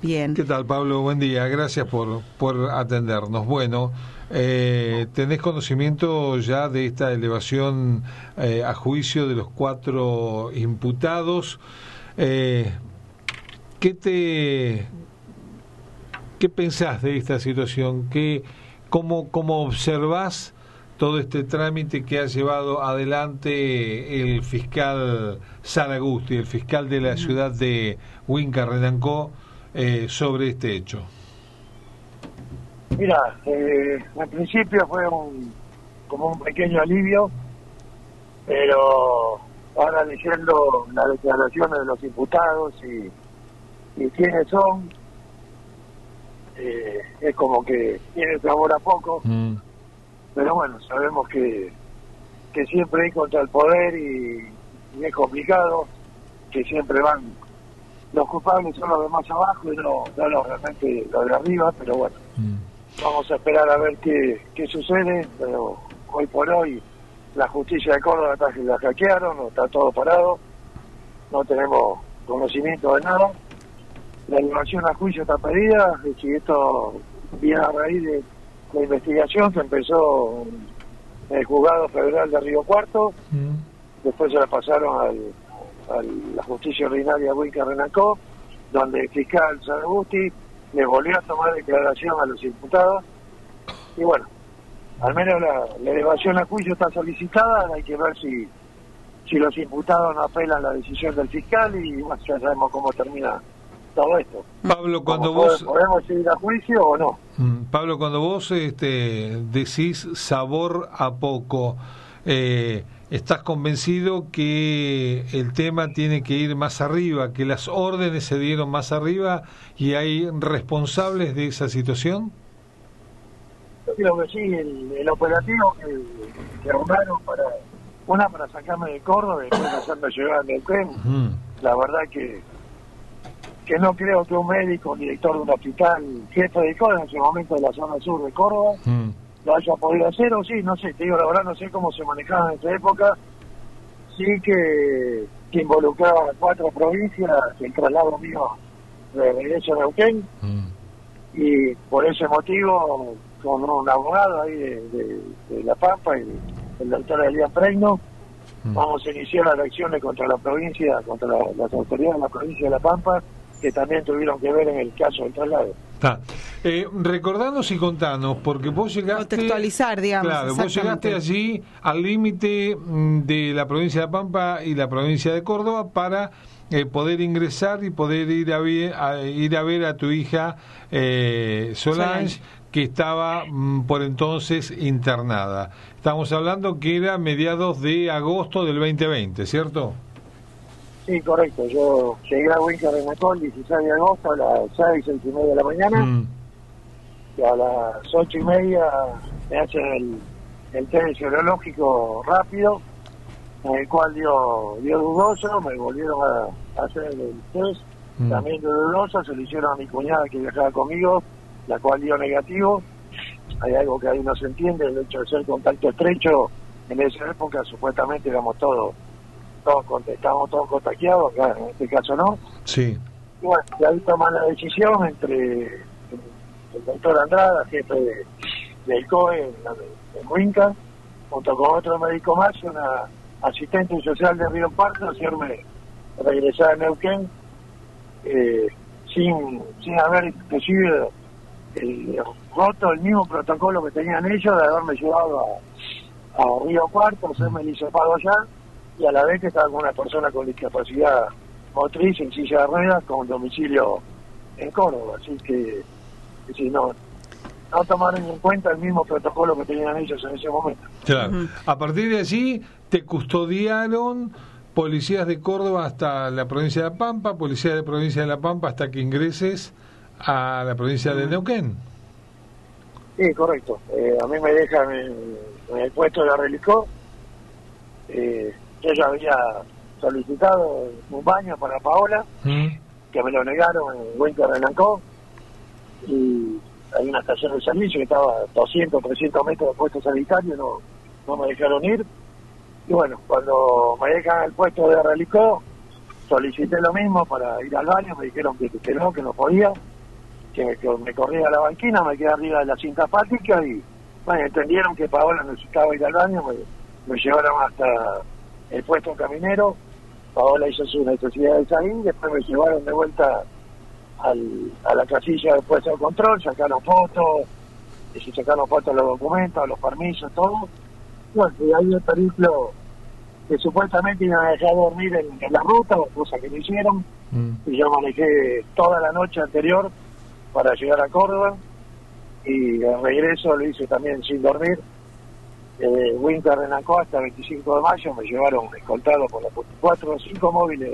Bien. ¿Qué tal, Pablo? Buen día. Gracias por, por atendernos. Bueno, eh, ¿tenés conocimiento ya de esta elevación eh, a juicio de los cuatro imputados? Eh, ¿Qué te... ¿Qué pensás de esta situación? ¿Qué, cómo, ¿Cómo observás todo este trámite que ha llevado adelante el fiscal Saragusti, el fiscal de la ciudad de Huinca, Renancó, eh, sobre este hecho? Mira, eh, al principio fue un, como un pequeño alivio, pero ahora leyendo las declaraciones de los imputados y, y quiénes son, eh, es como que tiene sabor a poco, Mm, pero bueno, sabemos que, que siempre hay contra el poder y, y es complicado, que siempre van, los culpables son los de más abajo y no, no los realmente los de arriba, pero bueno. mm. Vamos a esperar a ver qué, qué sucede, pero hoy por hoy la justicia de Córdoba está, la hackearon, está todo parado, no tenemos conocimiento de nada. La elevación a juicio está pedida, y si esto viene a raíz de la investigación que empezó en el juzgado federal de Río Cuarto, Mm. después se la pasaron al, a la justicia ordinaria Huinca Renacó, donde el fiscal Saragusti le volvió a tomar declaración a los imputados. Y bueno, al menos la, la elevación a juicio está solicitada, hay que ver si, si los imputados no apelan la decisión del fiscal y bueno, ya sabemos cómo termina todo esto. Pablo, cuando ¿Cómo vos... pode- ¿Podemos ir a juicio o no? Mm, Pablo, cuando vos este, decís sabor a poco, eh, ¿estás convencido que el tema tiene que ir más arriba, que las órdenes se dieron más arriba y hay responsables de esa situación? Yo creo que sí, el, el operativo que, que armaron para, una para sacarme de Córdoba y después hacerme llegar a Neuquén, Mm, la verdad que que no creo que un médico, un director de un hospital, jefe de Córdoba en ese momento de la zona sur de Córdoba, lo haya podido hacer o sí, no sé, te digo la verdad, no sé cómo se manejaba en esa época, sí que, que involucraba a cuatro provincias, el traslado mío de regreso a Neuquén, mm. y por ese motivo, con un abogado ahí de, de- de La Pampa, y el doctor Elian Preino, Mm. vamos a iniciar las acciones contra la provincia, contra la- las autoridades de la provincia de La Pampa, que también tuvieron que ver en el caso del traslado. Está. Eh, recordanos y contanos, porque vos llegaste... Contextualizar, digamos, Claro, vos llegaste allí al límite mm, de la provincia de La Pampa y la provincia de Córdoba para eh, poder ingresar y poder ir a, vi- a- ir a ver a tu hija eh, Solange, Solange. que estaba mm, por entonces internada. Estamos hablando que era mediados de agosto del 2020, ¿cierto? Sí, correcto. Yo llegué a Winter Renacol el 16 de agosto a las 6, 6 y media de la mañana, Mm, a las 8 y media me hacen el, el test serológico rápido, en el cual dio, dio dudoso, me volvieron a, a hacer el test, Mm. también dio dudoso, se lo hicieron a mi cuñada que viajaba conmigo, la cual dio negativo. Hay algo que ahí no se entiende, el hecho de ser contacto estrecho, en esa época supuestamente éramos todos, todos estábamos todos contagiados, acá en este caso no. sí. Y bueno, y ahí toman la decisión entre el, el doctor Andrada, jefe de, del COE en, en Huinca, junto con otro médico más, una asistente social de Río Pardo, hacerme regresar a Neuquén eh, sin, sin haber inclusive eh, roto el mismo protocolo que tenían ellos de haberme llevado a, a Río Cuarto, hacerme el hisopado allá, y a la vez que estaba con una persona con discapacidad motriz en silla de ruedas con domicilio en Córdoba. Así que, que si no, no tomaron en cuenta el mismo protocolo que tenían ellos en ese momento. Claro. A partir de allí te custodiaron policías de Córdoba hasta la provincia de La Pampa, policías de provincia de La Pampa hasta que ingreses a la provincia de Neuquén. Sí, correcto. Eh, a mí me dejan en, en el puesto de la Relicó Eh, yo ya había solicitado un baño para Paola, Mm. que me lo negaron en Winter Renancó, y hay una estación de servicio que estaba a 200, 300 metros del puesto sanitario, no, no me dejaron ir. Y bueno, cuando me dejan al puesto de Relicó, solicité lo mismo para ir al baño, me dijeron que, no, que no podía, que, que me corría a la banquina, me quedé arriba de la cinta apática y bueno, entendieron que Paola necesitaba ir al baño, me, me llevaron hasta el puesto caminero, Paola hizo su necesidad de salir, después me llevaron de vuelta al, a la casilla del puesto de control, sacaron fotos, y se sacaron fotos de los documentos, los permisos, todo. Bueno, y ahí el periplo que supuestamente iban a dejar dormir en, en la ruta, cosa que no hicieron, Mm. y yo manejé toda la noche anterior para llegar a Córdoba y el regreso lo hice también sin dormir. Eh, Winter Renacó hasta el 25 de mayo me llevaron escoltado por los cuatro o cinco móviles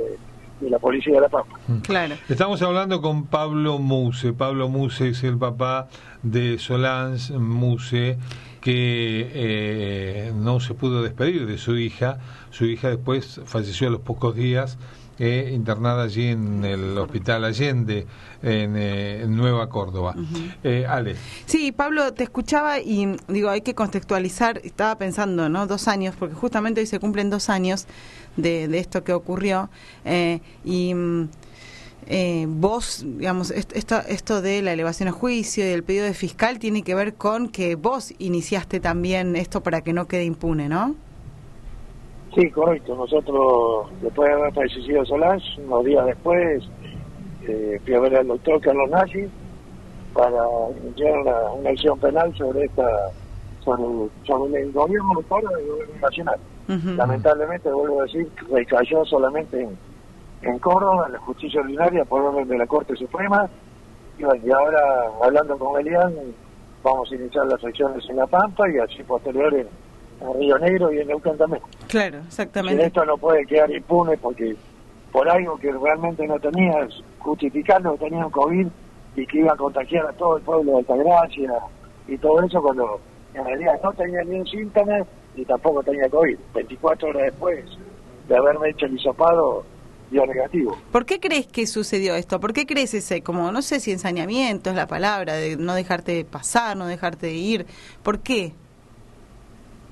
de la Policía de La Pampa. Claro. Estamos hablando con Pablo Muse. Pablo Muse es el papá de Solange Muse, que eh, no se pudo despedir de su hija. Su hija después falleció a los pocos días, eh, internada allí en el Hospital Allende, en, eh, en Nueva Córdoba. Eh, Ale. Sí, Pablo, te escuchaba y digo, hay que contextualizar, estaba pensando, ¿no? Dos años, porque justamente hoy se cumplen dos años de, de esto que ocurrió. eh, y mm, eh, vos, digamos, est- esto, esto de la elevación a juicio y del pedido de fiscal tiene que ver con que vos iniciaste también esto para que no quede impune, ¿no? Sí, correcto. Nosotros, después de haber fallecido Solange, unos días después, eh, fui a ver al doctor Carlos Nassi para iniciar una, una acción penal sobre esta sobre, sobre el gobierno Córdoba y el gobierno nacional. Ujú. Lamentablemente, vuelvo a decir, recayó solamente en, en Córdoba, en la justicia ordinaria, por orden de la Corte Suprema. Y, bueno, y ahora, hablando con Elian, vamos a iniciar las acciones en La Pampa y así posterior en, en Río Negro y en Neuquén también. Claro, Y exactamente. esto no puede quedar impune porque por algo que realmente no tenía, justificando que tenía un COVID y que iba a contagiar a todo el pueblo de Altagracia y todo eso cuando en realidad no tenía ni un síntoma y tampoco tenía COVID. 24 horas después de haberme hecho el hisopado, dio negativo. ¿Por qué crees que sucedió esto? ¿Por qué crees ese, como, no sé si ensañamiento es la palabra, de no dejarte pasar, no dejarte de ir? ¿Por qué?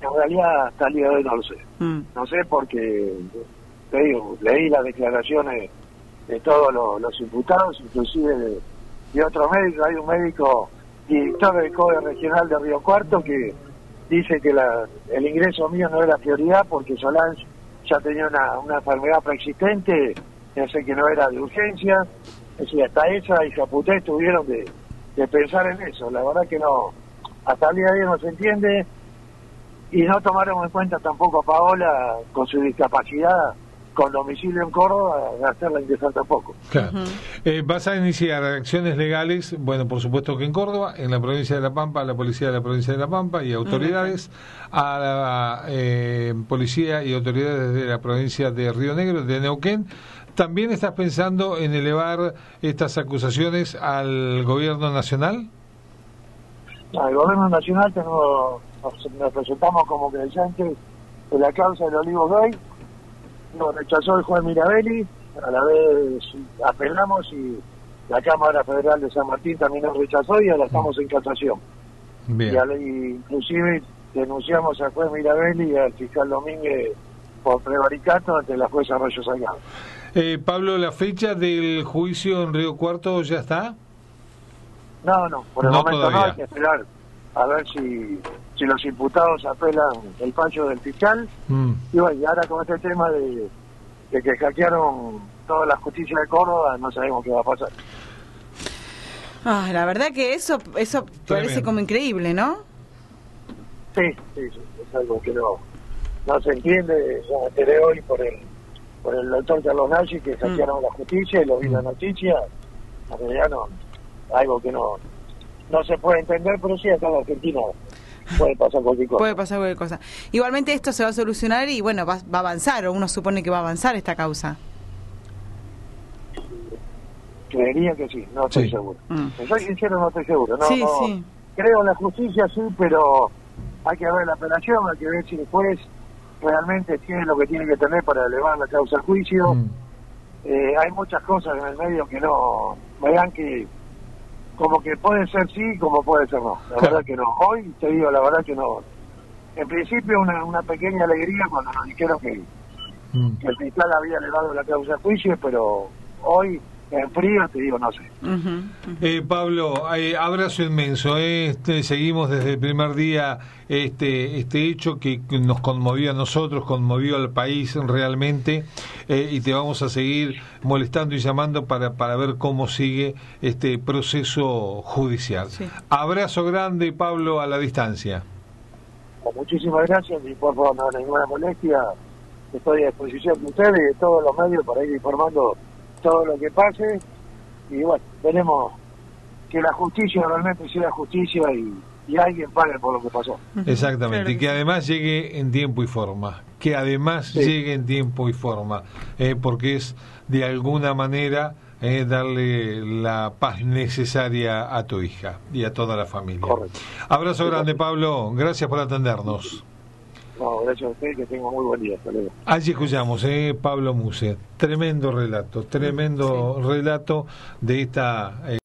En realidad hasta el día de hoy no lo sé. Mm. No sé porque, te digo, leí las declaraciones de todos los, los imputados, inclusive de, de otro médico. Hay un médico, director del COE regional de Río Cuarto, que dice que la, el ingreso mío no era prioridad porque Solange ya tenía una, una enfermedad preexistente, pensé que no era de urgencia. Es decir, hasta esa y Caputé tuvieron de, de pensar en eso. La verdad que no, hasta el día de hoy no se entiende y no tomaron en cuenta tampoco a Paola con su discapacidad con domicilio en Córdoba de hacerla ingresar tampoco. Claro. Eh, vas a iniciar acciones legales, bueno, por supuesto que en Córdoba, en la provincia de La Pampa, a la policía de la provincia de La Pampa y autoridades, a la eh, policía y autoridades de la provincia de Río Negro, de Neuquén. ¿También estás pensando en elevar estas acusaciones al gobierno nacional? Al gobierno nacional tenemos, nos, nos presentamos como creyentes de la causa del Olivo Gay, nos rechazó el juez Mirabelli, a la vez apelamos y la Cámara Federal de San Martín también nos rechazó y ahora estamos en casación. Y Bien. al- y inclusive denunciamos al juez Mirabelli y al fiscal Domínguez por prevaricato ante la jueza Arroyo Salgado. Eh, Pablo, ¿la fecha del juicio en Río Cuarto ya está? No, no, por el No momento no, hay que esperar a ver si, si los imputados apelan el fallo del fiscal. Mm. Y bueno, y ahora con este tema de, de que hackearon toda la justicia de Córdoba, no sabemos qué va a pasar. Ah, la verdad que eso, eso parece como increíble, ¿no? Sí, sí, sí, es algo que no, no se entiende. Yo me enteré hoy por el, por el doctor Carlos Nagy que hackearon la justicia y lo vi en la noticia. En realidad no, algo que no, no se puede entender, pero sí acá en Argentina puede pasar cualquier cosa. Puede pasar cualquier cosa. Igualmente esto se va a solucionar y bueno, va, va a avanzar, o uno supone que va a avanzar esta causa. Creería que sí, no estoy Sí. seguro. Mm. Si soy sincero, no estoy seguro. No, Sí, no- sí. Creo en la justicia, sí, pero hay que ver la apelación, hay que ver si el juez realmente tiene lo que tiene que tener para elevar la causa al juicio. Mm. Eh, hay muchas cosas en el medio que no, me dan que como que puede ser sí, como puede ser no. La verdad que no. Hoy te digo, la verdad que no. En principio una, una pequeña alegría cuando nos dijeron que, Mm. que el fiscal había elevado la causa al juicio, pero hoy en frío te digo, no sé. Eh, Pablo, eh, abrazo inmenso. eh, Este, seguimos desde el primer día este, este hecho que nos conmovió a nosotros, conmovió al país realmente, eh, y te vamos a seguir molestando y llamando para, para ver cómo sigue este proceso judicial. Sí. Abrazo grande, Pablo, a la distancia. Muchísimas gracias y por favor no hay ninguna molestia. Estoy a disposición de ustedes y de todos los medios para ir informando todo lo que pase. Y bueno, tenemos que la justicia realmente sea justicia y, y alguien pague por lo que pasó. Exactamente, claro y que además llegue en tiempo y forma, que además Sí. llegue en tiempo y forma, eh, porque es de alguna manera eh, darle la paz necesaria a tu hija y a toda la familia. Correcto. Abrazo grande, Pablo, gracias por atendernos. No, gracias a ustedes, que tengan muy buen día. Hasta luego. Allí escuchamos, eh, Pablo Muse, tremendo relato, tremendo relato de esta... eh,